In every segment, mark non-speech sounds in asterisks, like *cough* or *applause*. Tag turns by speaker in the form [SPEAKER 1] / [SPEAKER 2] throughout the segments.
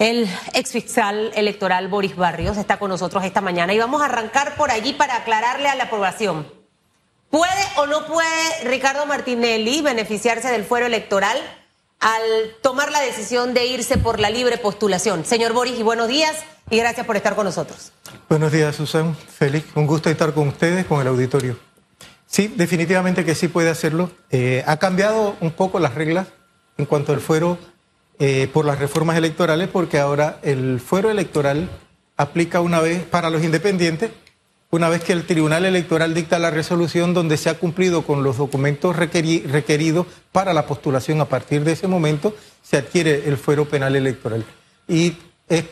[SPEAKER 1] El exfiscal electoral Boris Barrios está con nosotros esta mañana y vamos a arrancar por allí para aclararle a la población. ¿Puede o no puede Ricardo Martinelli beneficiarse del fuero electoral al tomar la decisión de irse por la libre postulación? Señor Boris, y buenos días y gracias por estar con nosotros.
[SPEAKER 2] Buenos días, Susan. Félix, un gusto estar con ustedes, con el auditorio. Sí, definitivamente que sí puede hacerlo. Eh, ha cambiado un poco las reglas en cuanto al fuero eh, por las reformas electorales, porque ahora el fuero electoral aplica una vez para los independientes, una vez que el Tribunal Electoral dicta la resolución donde se ha cumplido con los documentos requeridos para la postulación. A partir de ese momento se adquiere el fuero penal electoral. Y es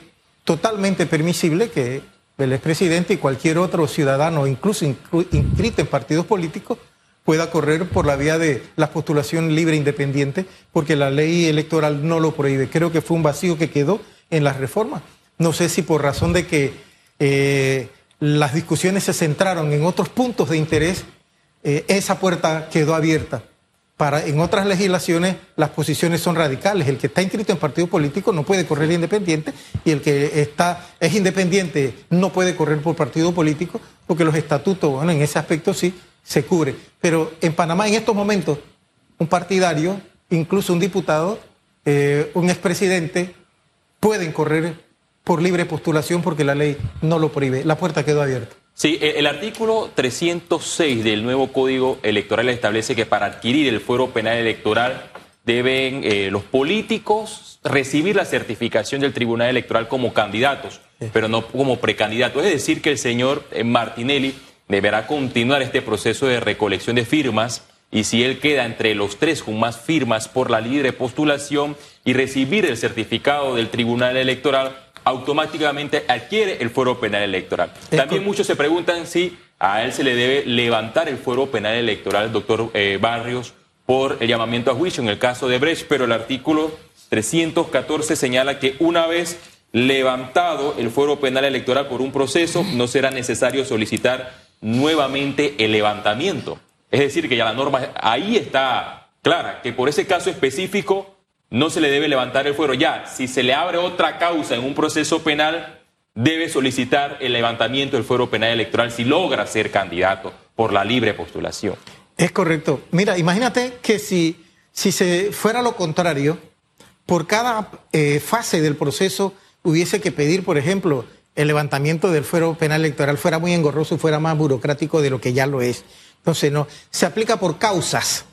[SPEAKER 2] totalmente permisible que el expresidente y cualquier otro ciudadano, incluso inscrito en partidos políticos, pueda correr por la vía de la postulación libre e independiente, porque la ley electoral no lo prohíbe. Creo que fue un vacío que quedó en las reformas. No sé si por razón de que eh, las discusiones se centraron en otros puntos de interés, eh, esa puerta quedó abierta. Para, en otras legislaciones las posiciones son radicales. El que está inscrito en partido político no puede correr independiente y el que está, es independiente no puede correr por partido político porque los estatutos, bueno, en ese aspecto sí, se cubre. Pero en Panamá en estos momentos, un partidario, incluso un diputado, eh, un expresidente, pueden correr por libre postulación porque la ley no lo prohíbe. La puerta quedó abierta.
[SPEAKER 3] Sí, el artículo 306 del nuevo Código Electoral establece que para adquirir el fuero penal electoral deben eh, los políticos recibir la certificación del Tribunal Electoral como candidatos, pero no como precandidatos. Es decir, que el señor eh, Martinelli deberá continuar este proceso de recolección de firmas y si él queda entre los tres con más firmas por la libre postulación y recibir el certificado del Tribunal Electoral, automáticamente adquiere el fuero penal electoral. También muchos se preguntan si a él se le debe levantar el fuero penal electoral, doctor eh, Barrios, por el llamamiento a juicio en el caso de Brecht, pero el artículo 314 señala que una vez levantado el fuero penal electoral por un proceso, no será necesario solicitar nuevamente el levantamiento. Es decir, que ya la norma ahí está clara, que por ese caso específico no se le debe levantar el fuero. Ya, si se le abre otra causa en un proceso penal, debe solicitar el levantamiento del fuero penal electoral si logra ser candidato por la libre postulación.
[SPEAKER 2] Es correcto. Mira, imagínate que si, si se fuera lo contrario, por cada eh, fase del proceso hubiese que pedir, por ejemplo, el levantamiento del fuero penal electoral fuera muy engorroso y fuera más burocrático de lo que ya lo es. Entonces, no, se aplica por causas,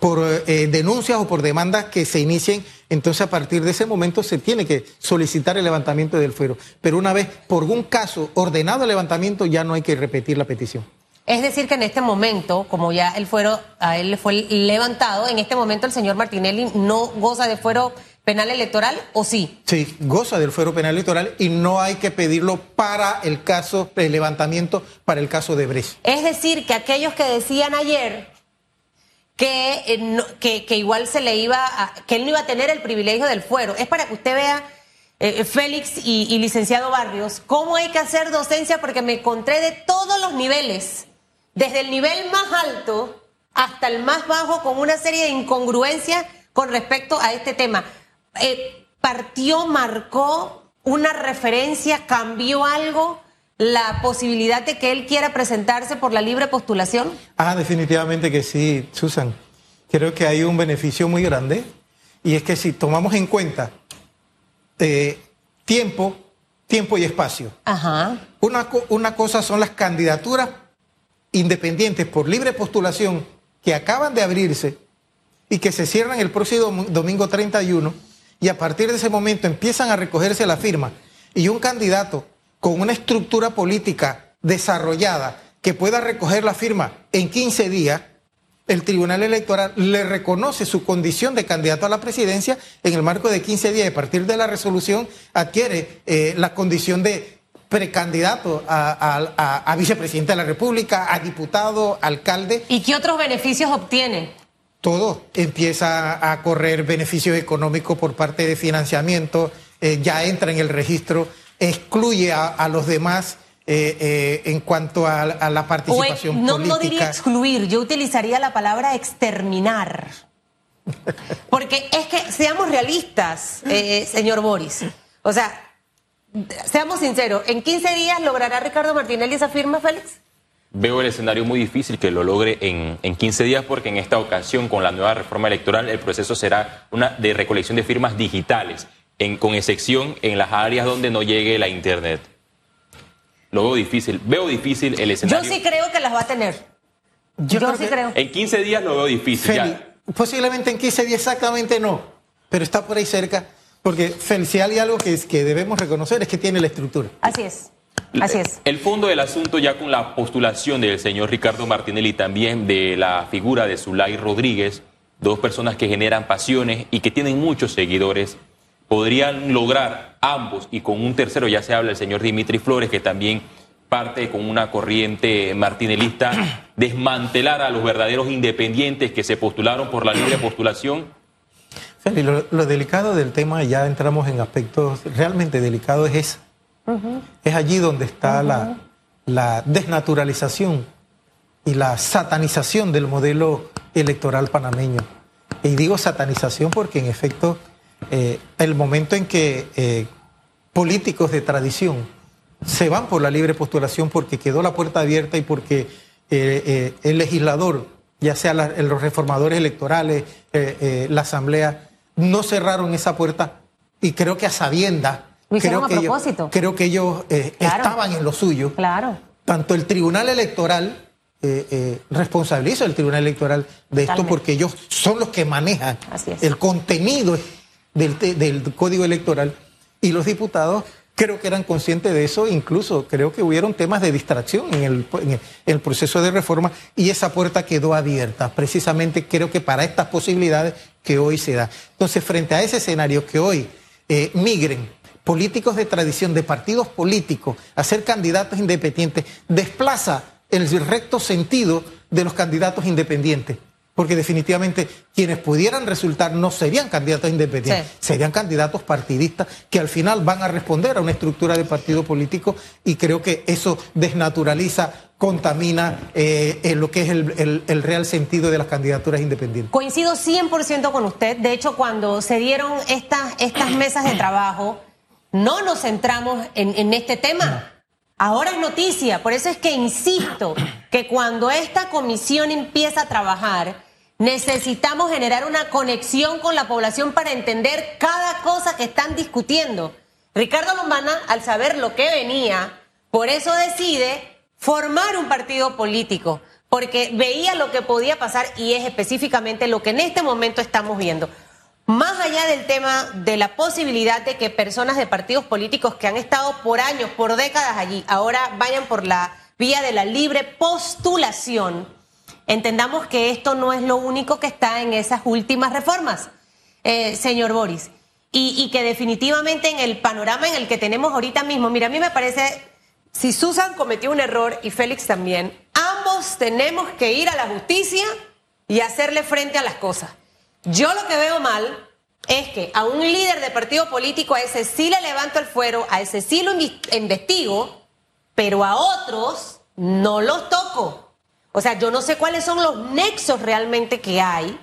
[SPEAKER 2] por eh, denuncias o por demandas que se inicien. Entonces, a partir de ese momento se tiene que solicitar el levantamiento del fuero. Pero una vez por un caso ordenado el levantamiento, ya no hay que repetir la petición.
[SPEAKER 1] Es decir, que en este momento, como ya el fuero a él fue levantado, en este momento el señor Martinelli no goza de fuero penal electoral o sí?
[SPEAKER 2] Sí, goza del fuero penal electoral y no hay que pedirlo para el caso, el levantamiento para el caso de Brecht.
[SPEAKER 1] Es decir, que aquellos que decían ayer que, eh, que, igual se le iba a, que él no iba a tener el privilegio del fuero, es para que usted vea, eh, Félix y, y licenciado Barrios, cómo hay que hacer docencia porque me encontré de todos los niveles, desde el nivel más alto hasta el más bajo, con una serie de incongruencias con respecto a este tema. Eh, partió, marcó una referencia, cambió algo la posibilidad de que él quiera presentarse por la libre postulación?
[SPEAKER 2] Ah, definitivamente que sí, Susan. Creo que hay un beneficio muy grande y es que si tomamos en cuenta eh, tiempo, tiempo y espacio.
[SPEAKER 1] Ajá.
[SPEAKER 2] Una, una cosa son las candidaturas independientes por libre postulación que acaban de abrirse y que se cierran el próximo domingo 31 y a partir de ese momento empiezan a recogerse la firma y un candidato con una estructura política desarrollada que pueda recoger la firma en 15 días, el Tribunal Electoral le reconoce su condición de candidato a la presidencia en el marco de 15 días. Y a partir de la resolución adquiere eh, la condición de precandidato a, a vicepresidente de la República, a diputado, alcalde.
[SPEAKER 1] ¿Y qué otros beneficios obtiene?
[SPEAKER 2] Todo empieza a correr beneficios económicos por parte de financiamiento, eh, ya entra en el registro, excluye a, los demás eh, eh, en cuanto a, la participación
[SPEAKER 1] no,
[SPEAKER 2] política.
[SPEAKER 1] No diría excluir, yo utilizaría la palabra exterminar. Porque es que seamos realistas, señor Boris. O sea, seamos sinceros, ¿en 15 días logrará Ricardo Martinelli esa firma, Félix?
[SPEAKER 3] Veo el escenario muy difícil que lo logre en, en 15 días porque en esta ocasión con la nueva reforma electoral el proceso será una de recolección de firmas digitales, en, con excepción en las áreas donde no llegue la Internet. Lo veo difícil, veo difícil el escenario.
[SPEAKER 1] Yo sí creo que las va a tener. Yo,
[SPEAKER 2] creo
[SPEAKER 1] sí
[SPEAKER 2] que-
[SPEAKER 1] creo.
[SPEAKER 3] En 15 días lo veo difícil.
[SPEAKER 2] Feli,
[SPEAKER 3] ya.
[SPEAKER 2] posiblemente en 15 días exactamente no, pero está por ahí cerca, porque Feli, si hay algo que, es- que debemos reconocer es que tiene la estructura.
[SPEAKER 1] Así es. Así es.
[SPEAKER 3] El fondo del asunto ya con la postulación del señor Ricardo Martinelli y también de la figura de Zulay Rodríguez, dos personas que generan pasiones y que tienen muchos seguidores, podrían lograr ambos y con un tercero, ya se habla el señor Dimitri Flores, que también parte con una corriente martinelista, *clears throat* desmantelar a los verdaderos independientes que se postularon por la libre postulación.
[SPEAKER 2] Feli, lo, lo delicado del tema, ya entramos en aspectos realmente delicados, es Es allí donde está la, la desnaturalización y la satanización del modelo electoral panameño. Y digo satanización porque en efecto eh, el momento en que eh, políticos de tradición se van por la libre postulación porque quedó la puerta abierta y porque eh, el legislador, ya sea la- los reformadores electorales, la asamblea, no cerraron esa puerta y creo que a sabienda,
[SPEAKER 1] Lo hicieron
[SPEAKER 2] creo
[SPEAKER 1] a
[SPEAKER 2] que ellos,
[SPEAKER 1] propósito.
[SPEAKER 2] creo que ellos eh,
[SPEAKER 1] Claro.
[SPEAKER 2] estaban en lo suyo
[SPEAKER 1] Claro.
[SPEAKER 2] tanto el Tribunal Electoral eh, eh, responsabiliza al Tribunal Electoral de esto
[SPEAKER 1] Totalmente.
[SPEAKER 2] porque ellos son los que manejan el contenido del, Código Electoral y los diputados creo que eran conscientes de eso, incluso creo que hubieron temas de distracción el- en el proceso de reforma y esa puerta quedó abierta, precisamente creo que para estas posibilidades que hoy se da. Entonces, frente a ese escenario que hoy eh, migren políticos de tradición, de partidos políticos, a ser candidatos independientes, desplaza el recto sentido de los candidatos independientes. Porque definitivamente quienes pudieran resultar no serían candidatos independientes,
[SPEAKER 1] Sí.
[SPEAKER 2] serían candidatos partidistas que al final van a responder a una estructura de partido político y creo que eso desnaturaliza, contamina eh, eh, lo que es el, el- el real sentido de las candidaturas independientes.
[SPEAKER 1] Coincido 100% con usted. De hecho, cuando se dieron estas, estas mesas de trabajo, no nos centramos en, en este tema. Ahora es noticia. Por eso es que insisto que cuando esta comisión empieza a trabajar, necesitamos generar una conexión con la población para entender cada cosa que están discutiendo. Ricardo Lombana, al saber lo que venía, por eso decide formar un partido político, porque veía lo que podía pasar y es específicamente lo que en este momento estamos viendo. Más allá del tema de la posibilidad de que personas de partidos políticos que han estado por años, por décadas allí, ahora vayan por la vía de la libre postulación, entendamos que esto no es lo único que está en esas últimas reformas, eh, señor Boris. Y, y que definitivamente en el panorama en el que tenemos ahorita mismo, mira, a mí me parece, si Susan cometió un error y Félix también, ambos tenemos que ir a la justicia y hacerle frente a las cosas. Yo lo que veo mal es que a un líder de partido político, a ese sí le levanto el fuero, a ese sí lo investigo, pero a otros no los toco. O sea, yo no sé cuáles son los nexos realmente que hay,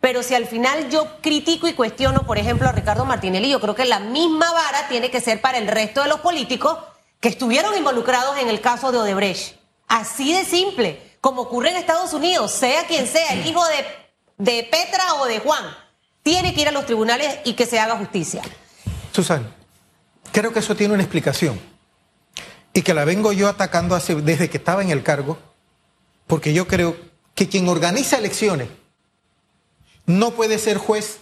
[SPEAKER 1] pero si al final yo critico y cuestiono, por ejemplo, a Ricardo Martinelli, yo creo que la misma vara tiene que ser para el resto de los políticos que estuvieron involucrados en el caso de Odebrecht. Así de simple, como ocurre en Estados Unidos, sea quien sea, el hijo de, de Petra o de Juan, tiene que ir a los tribunales y que se haga justicia.
[SPEAKER 2] Susan, creo que eso tiene una explicación y que la vengo yo atacando hace- desde que estaba en el cargo, porque yo creo que quien organiza elecciones no puede ser juez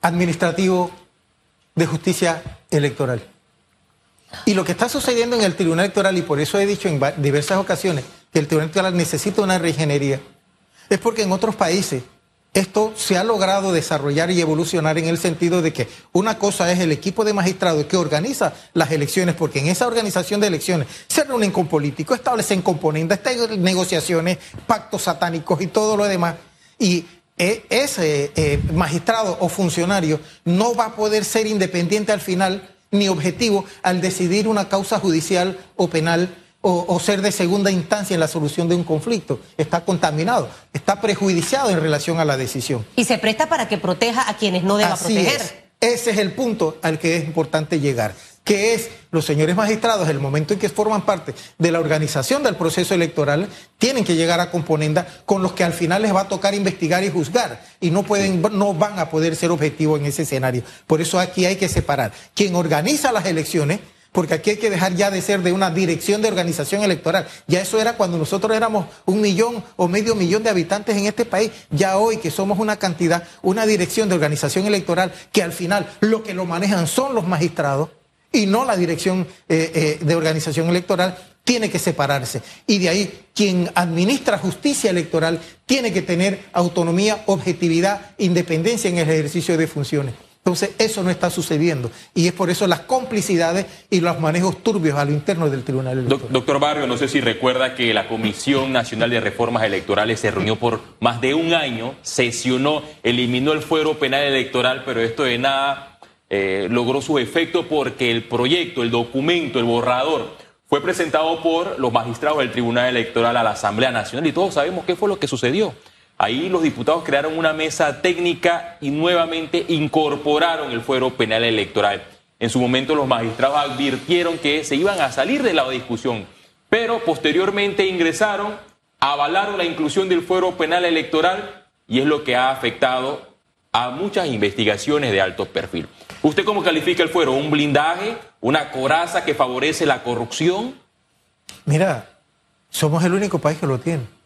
[SPEAKER 2] administrativo de justicia electoral. Y lo que está sucediendo en el Tribunal Electoral, y por eso he dicho en diversas ocasiones que el Tribunal Electoral necesita una reingeniería, es porque en otros países esto se ha logrado desarrollar y evolucionar en el sentido de que una cosa es el equipo de magistrados que organiza las elecciones, porque en esa organización de elecciones se reúnen con políticos, establecen componentes, negociaciones, pactos satánicos y todo lo demás. Y e- ese eh, magistrado o funcionario no va a poder ser independiente al final ni objetivo al decidir una causa judicial o penal o, o ser de segunda instancia en la solución de un conflicto. Está contaminado, está prejudiciado en relación a la decisión.
[SPEAKER 1] Y se presta para que proteja a quienes no deba
[SPEAKER 2] Así
[SPEAKER 1] proteger.
[SPEAKER 2] es. Ese es el punto al que es importante llegar que es los señores magistrados, el momento en que forman parte de la organización del proceso electoral, tienen que llegar a componenda con los que al final les va a tocar investigar y juzgar y no pueden, no van a poder ser objetivos en ese escenario. Por eso aquí hay que separar quien organiza las elecciones porque aquí hay que dejar ya de ser de una dirección de organización electoral. Ya eso era cuando nosotros éramos un millón o medio millón de habitantes en este país. Ya hoy que somos una cantidad, una dirección de organización electoral que al final lo que lo manejan son los magistrados y no la dirección eh, eh, de organización electoral, tiene que separarse. Y de ahí, quien administra justicia electoral tiene que tener autonomía, objetividad, independencia en el ejercicio de funciones. Entonces, eso no está sucediendo. Y es por eso las complicidades y los manejos turbios a lo interno del Tribunal Electoral.
[SPEAKER 3] Doctor Barrio, no sé si recuerda que la Comisión Nacional de Reformas Electorales se reunió por más de un año, sesionó, eliminó el fuero penal electoral, pero esto de nada eh, logró su efecto porque el proyecto, el documento, el borrador fue presentado por los magistrados del Tribunal Electoral a la Asamblea Nacional y todos sabemos qué fue lo que sucedió. Ahí los diputados crearon una mesa técnica y nuevamente incorporaron el fuero penal electoral. En su momento los magistrados advirtieron que se iban a salir de la discusión, pero posteriormente ingresaron, avalaron la inclusión del fuero penal electoral y es lo que ha afectado a muchas investigaciones de alto perfil. ¿Usted cómo califica el fuero? ¿Un blindaje? ¿Una coraza que favorece la corrupción?
[SPEAKER 2] Mira, somos el único país que lo tiene.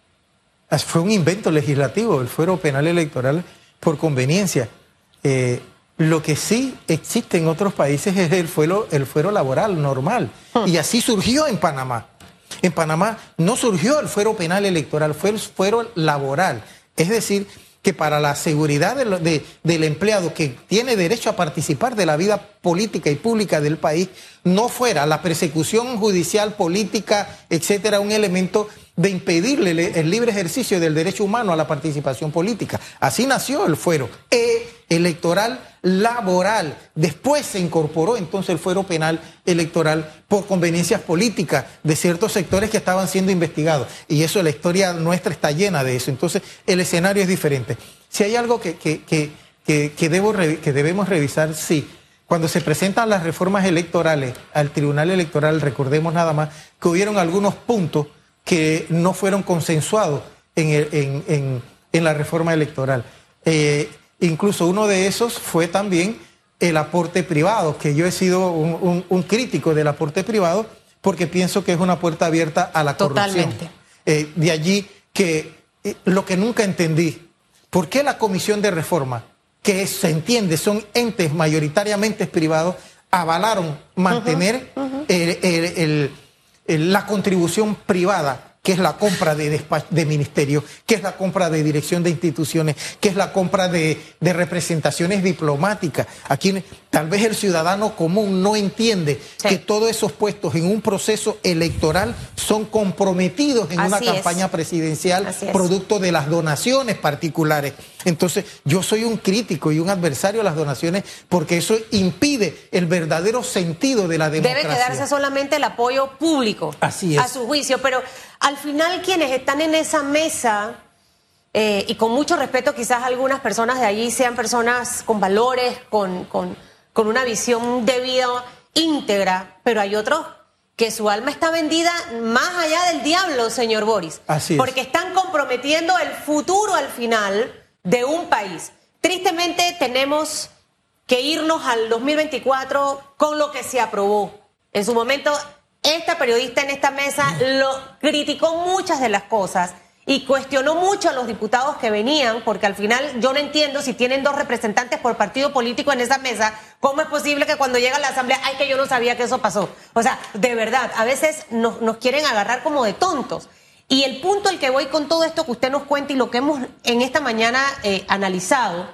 [SPEAKER 2] Fue un invento legislativo, el fuero penal electoral por conveniencia. Eh, lo que sí existe en otros países es el fuero, el fuero laboral normal. Hmm. Y así surgió en Panamá. En Panamá no surgió el fuero penal electoral, fue el fuero laboral. Es decir, que para la seguridad del empleado que tiene derecho a participar de la vida política y pública del país, no fuera la persecución judicial, política, etcétera, un elemento de impedirle el libre ejercicio del derecho humano a la participación política. Así nació el fuero e electoral laboral. Después se incorporó entonces el fuero penal electoral por conveniencias políticas de ciertos sectores que estaban siendo investigados. Y eso, la historia nuestra está llena de eso. Entonces, el escenario es diferente. Si hay algo que, que, que, debo, que debemos revisar, sí. Cuando se presentan las reformas electorales al Tribunal Electoral, recordemos nada más que hubieron algunos puntos que no fueron consensuados en, la reforma electoral. Eh, incluso uno de esos fue también el aporte privado, que yo he sido un, crítico del aporte privado porque pienso que es una puerta abierta a la corrupción. Totalmente. Eh, de allí que eh, lo que nunca entendí, ¿por qué la Comisión de Reforma, que se entiende son entes mayoritariamente privados, avalaron mantener el la contribución privada que es la compra de, de ministerios, que es la compra de dirección de instituciones, que es la compra de, representaciones diplomáticas. Aquí tal vez el ciudadano común no entiende que todos esos puestos en un proceso electoral son comprometidos en una campaña presidencial producto de las donaciones particulares. Entonces, yo soy un crítico y un adversario a las donaciones porque eso impide el verdadero sentido de la democracia.
[SPEAKER 1] Debe quedarse solamente el apoyo público
[SPEAKER 2] Así es.
[SPEAKER 1] a su juicio, pero al final quienes están en esa mesa, eh, y con mucho respeto quizás algunas personas de allí sean personas con valores, con, con, con una visión de vida íntegra, pero hay otros que su alma está vendida más allá del diablo, señor Boris.
[SPEAKER 2] Así es.
[SPEAKER 1] Porque están comprometiendo el futuro al final de un país. Tristemente tenemos que irnos al 2024 con lo que se aprobó. En su momento esta periodista en esta mesa lo criticó muchas de las cosas y cuestionó mucho a los diputados que venían, porque al final yo no entiendo si tienen dos representantes por partido político en esa mesa, ¿cómo es posible que cuando llega a la asamblea, ay, que yo no sabía que eso pasó? O sea, de verdad, a veces nos, quieren agarrar como de tontos. Y el punto al que voy con todo esto que usted nos cuenta y lo que hemos en esta mañana eh, analizado,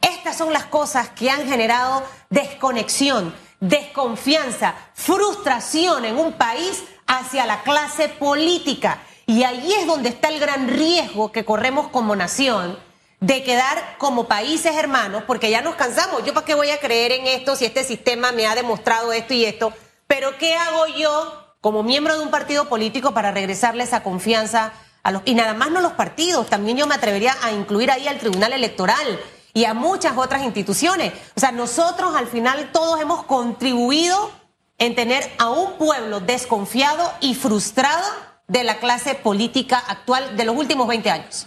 [SPEAKER 1] estas son las cosas que han generado desconexión desconfianza, frustración en un país hacia la clase política. Y ahí es donde está el gran riesgo que corremos como nación de quedar como países hermanos, porque ya nos cansamos. Yo para qué voy a creer en esto si este sistema me ha demostrado esto y esto. Pero ¿qué hago yo como miembro de un partido político para regresarle esa confianza a los... Y nada más no los partidos, también yo me atrevería a incluir ahí al Tribunal Electoral y a muchas otras instituciones. O sea, nosotros al final todos hemos contribuido en tener a un pueblo desconfiado y frustrado de la clase política actual de los últimos 20 años.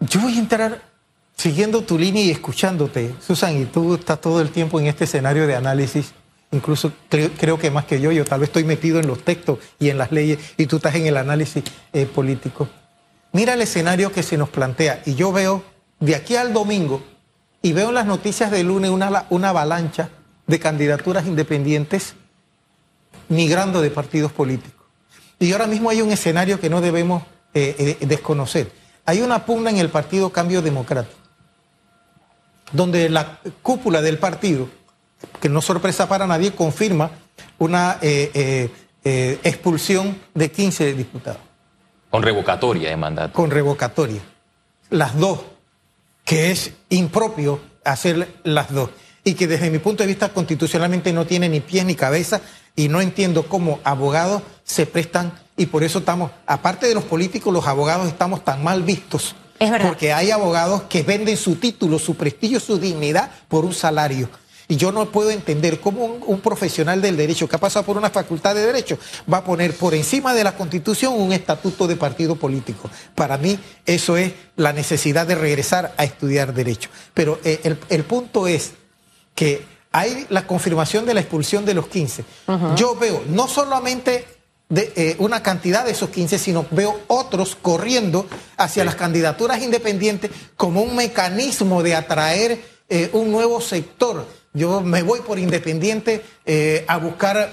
[SPEAKER 2] Yo voy a entrar siguiendo tu línea y escuchándote, Susan, y tú estás todo el tiempo en este escenario de análisis, incluso creo, que más que yo, yo tal vez estoy metido en los textos y en las leyes y tú estás en el análisis eh, político. Mira el escenario que se nos plantea y yo veo de aquí al domingo y veo en las noticias del lunes una, una avalancha de candidaturas independientes migrando de partidos políticos. Y ahora mismo hay un escenario que no debemos eh, eh, desconocer. Hay una pugna en el Partido Cambio Democrático, donde la cúpula del partido, que no sorpresa para nadie, confirma una eh, expulsión de 15 diputados.
[SPEAKER 3] Con revocatoria de mandato.
[SPEAKER 2] Con revocatoria. Las dos, que es impropio hacer las dos y que desde mi punto de vista constitucionalmente no tiene ni pies ni cabeza y no entiendo cómo abogados se prestan y por eso estamos, aparte de los políticos, los abogados estamos tan mal vistos.
[SPEAKER 1] Es verdad.
[SPEAKER 2] Porque hay abogados que venden su título, su prestigio, su dignidad por un salario. Y yo no puedo entender cómo un, profesional del derecho que ha pasado por una facultad de derecho va a poner por encima de la constitución un estatuto de partido político. Para mí eso es la necesidad de regresar a estudiar derecho. Pero eh, el, el punto es que hay la confirmación de la expulsión de los 15. Yo veo no solamente de, eh, una cantidad de esos 15, sino veo otros corriendo hacia las candidaturas independientes como un mecanismo de atraer eh, un nuevo sector. Yo me voy por independiente eh, a buscar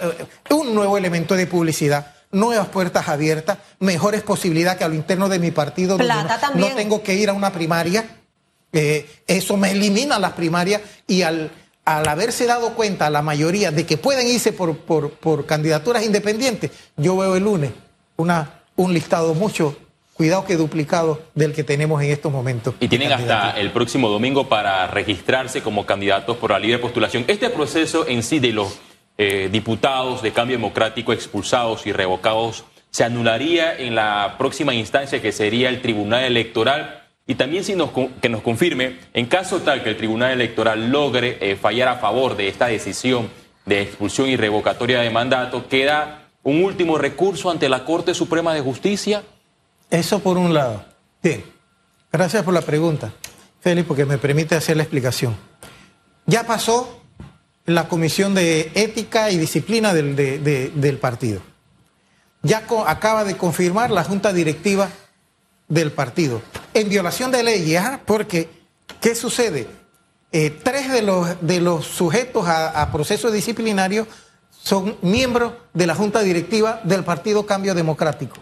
[SPEAKER 2] un nuevo elemento de publicidad nuevas puertas abiertas, mejores posibilidades que a lo interno de mi partido, no, tengo que ir a una primaria. eso me elimina las primarias y al, al haberse dado cuenta la mayoría de que pueden irse por, por, candidaturas independientes, yo veo el lunes una, un listado mucho, cuidado que duplicado del que tenemos en estos momentos.
[SPEAKER 3] Y tienen hasta el próximo domingo para registrarse como candidatos por la libre postulación. Este proceso en sí de los eh, diputados de cambio democrático expulsados y revocados se anularía en la próxima instancia que sería el Tribunal Electoral y también si nos, que nos confirme, en caso tal que el Tribunal Electoral logre eh, fallar a favor de esta decisión de expulsión y revocatoria de mandato, queda un último recurso ante la Corte Suprema de Justicia.
[SPEAKER 2] Eso por un lado. Bien, gracias por la pregunta, Félix, porque me permite hacer la explicación. Ya pasó la Comisión de Ética y Disciplina del, del partido. Ya acaba de confirmar la Junta Directiva del partido, en violación de leyes, porque ¿qué sucede? Eh, tres de los, de los sujetos a, a proceso disciplinario son miembros de la Junta Directiva del Partido Cambio Democrático.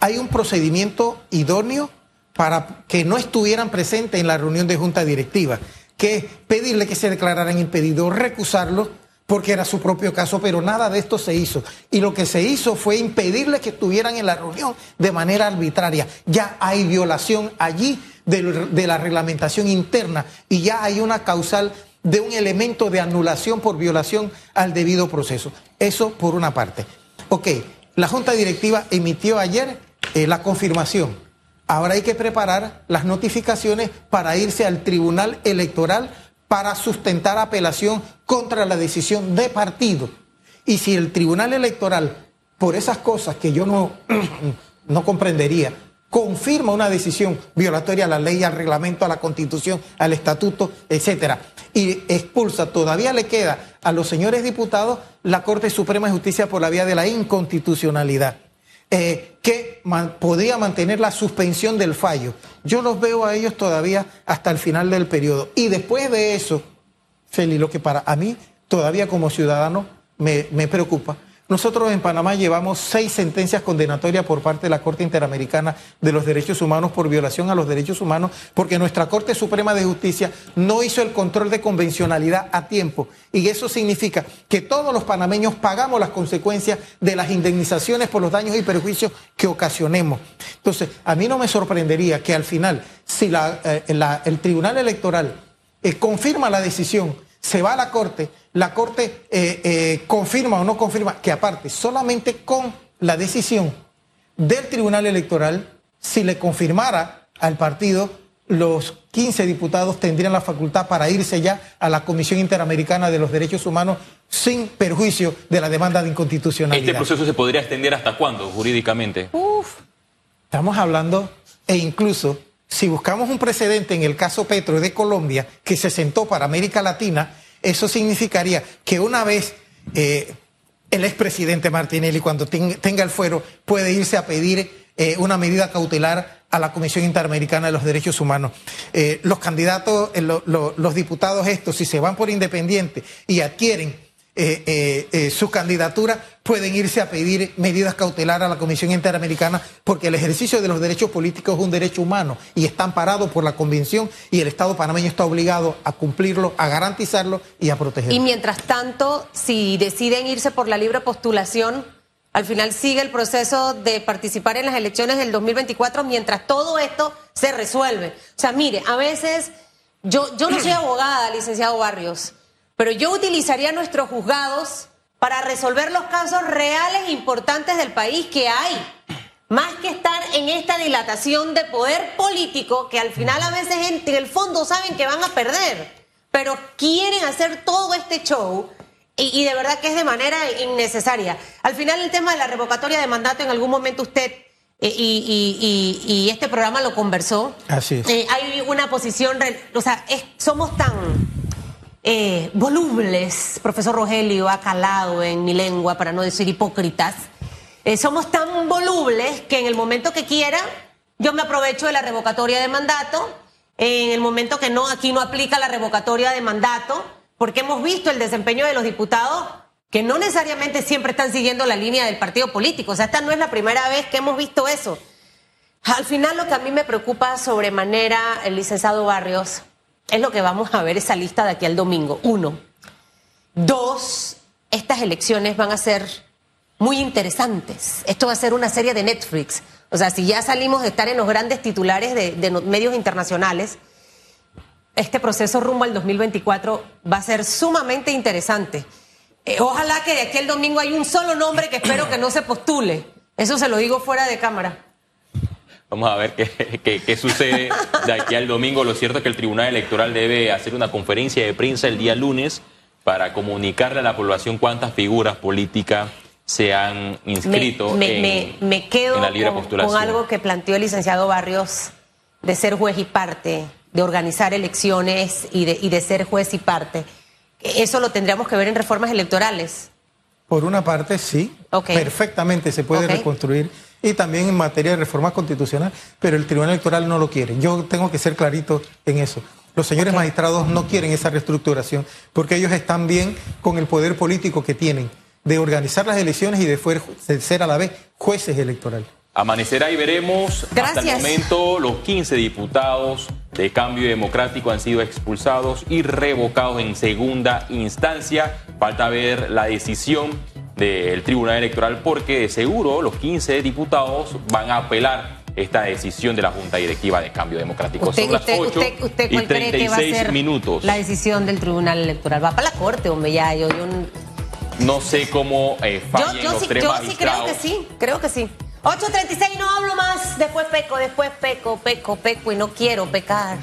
[SPEAKER 2] Hay un procedimiento idóneo para que no estuvieran presentes en la reunión de Junta Directiva, que es pedirle que se declararan impedidos, recusarlos porque era su propio caso, pero nada de esto se hizo. Y lo que se hizo fue impedirle que estuvieran en la reunión de manera arbitraria. Ya hay violación allí de, la reglamentación interna y ya hay una causal de un elemento de anulación por violación al debido proceso. Eso por una parte. Ok, la Junta Directiva emitió ayer eh, la confirmación. Ahora hay que preparar las notificaciones para irse al Tribunal Electoral para sustentar apelación contra la decisión de partido. Y si el Tribunal Electoral, por esas cosas que yo no, *clears throat* no comprendería, confirma una decisión violatoria a la ley, al reglamento, a la constitución, al estatuto, etcétera, y expulsa, todavía le queda a los señores diputados la Corte Suprema de Justicia por la vía de la inconstitucionalidad. Eh, que podría mantener la suspensión del fallo. Yo los veo a ellos todavía hasta el final del periodo. Y después de eso, Feli, lo que para a mí todavía como ciudadano me, me preocupa nosotros en Panamá llevamos seis sentencias condenatorias por parte de la Corte Interamericana de los Derechos Humanos por violación a los derechos humanos, porque nuestra Corte Suprema de Justicia no hizo el control de convencionalidad a tiempo. Y eso significa que todos los panameños pagamos las consecuencias de las indemnizaciones por los daños y perjuicios que ocasionemos. Entonces, a mí no me sorprendería que al final, si eh, el Tribunal Electoral eh, confirma la decisión, se va a la Corte, la Corte eh, eh, confirma o no confirma, que aparte, solamente con la decisión del Tribunal Electoral, si le confirmara al partido los 15 diputados tendrían la facultad para irse ya a la Comisión Interamericana de los Derechos Humanos sin perjuicio de la demanda de inconstitucionalidad.
[SPEAKER 3] ¿Este proceso se podría extender hasta cuándo jurídicamente?
[SPEAKER 1] Uf.
[SPEAKER 2] Estamos hablando, e incluso si buscamos un precedente en el caso Petro de Colombia, que se sentó para América Latina, eso significaría que una vez eh, el expresidente Martinelli, cuando tenga el fuero, puede irse a pedir eh, una medida cautelar a la Comisión Interamericana de los Derechos Humanos. Eh, los candidatos, los diputados estos, si se van por independiente y adquieren eh, eh, eh, su candidatura, pueden irse a pedir medidas cautelares a la Comisión Interamericana porque el ejercicio de los derechos políticos es un derecho humano y está amparado por la Convención y el Estado panameño está obligado a cumplirlo, a garantizarlo y a protegerlo.
[SPEAKER 1] Y mientras tanto, si deciden irse por la libre postulación, al final sigue el proceso de participar en las elecciones del 2024 mientras todo esto se resuelve. O sea, mire, a veces yo, yo no soy abogada, licenciado Barrios. Pero yo utilizaría nuestros juzgados para resolver los casos reales e importantes del país que hay. Más que estar en esta dilatación de poder político que al final a veces en, el fondo saben que van a perder, pero quieren hacer todo este show y, de verdad que es de manera innecesaria. Al final el tema de la revocatoria de mandato en algún momento usted eh, y, este programa lo conversó.
[SPEAKER 2] Así es.
[SPEAKER 1] Eh, hay una posición, o sea, somos tan eh, volubles, profesor Rogelio ha calado en mi lengua, para no decir hipócritas, eh, somos tan volubles que en el momento que quiera, yo me aprovecho de la revocatoria de mandato, en el momento que no, aquí no aplica la revocatoria de mandato, porque hemos visto el desempeño de los diputados que no necesariamente siempre están siguiendo la línea del partido político. O sea, esta no es la primera vez que hemos visto eso. Al final lo que a mí me preocupa sobremanera, el licenciado Barrios, es lo que vamos a ver esa lista de aquí al domingo. Uno. Dos, estas elecciones van a ser muy interesantes. Esto va a ser una serie de Netflix. O sea, si ya salimos de estar en los grandes titulares de, medios internacionales, este proceso rumbo al 2024 va a ser sumamente interesante. Eh, ojalá que de aquí al domingo hay un solo nombre que espero que no se postule. Eso se lo digo fuera de cámara.
[SPEAKER 3] Vamos a ver qué, sucede de aquí al domingo. Lo cierto es que el Tribunal Electoral debe hacer una conferencia de prensa el día lunes para comunicarle a la población cuántas figuras políticas se han inscrito
[SPEAKER 1] en, me quedo la libre postulación. Con algo que planteó el licenciado Barrios de ser juez y parte, de organizar elecciones y de, y de ser juez y parte. Eso lo tendríamos que ver en reformas electorales.
[SPEAKER 2] Por una parte, sí. Perfectamente se puede reconstruir y también en materia de reforma constitucional, pero el Tribunal Electoral no lo quiere. Yo tengo que ser clarito en eso. Los señores magistrados no quieren esa reestructuración porque ellos están bien con el poder político que tienen de organizar las elecciones y de ser a la vez jueces electorales.
[SPEAKER 3] Amanecerá y veremos. Hasta el momento, los 15 diputados de Cambio Democrático han sido expulsados y revocados en segunda instancia. Falta ver la decisión del Tribunal Electoral porque de seguro los 15 diputados van a apelar esta decisión de la Junta Directiva de Cambio Democrático.
[SPEAKER 1] Son las 8 y 36
[SPEAKER 3] minutos.
[SPEAKER 1] La decisión del Tribunal Electoral va para la Corte, hombre, ya yo,
[SPEAKER 3] no sé cómo eh, fallen
[SPEAKER 1] yo,
[SPEAKER 3] los
[SPEAKER 1] sí,
[SPEAKER 3] tres
[SPEAKER 1] yo sí creo que sí, creo que sí. 8.36 no hablo más, después peco, después peco, peco, peco y no quiero pecar.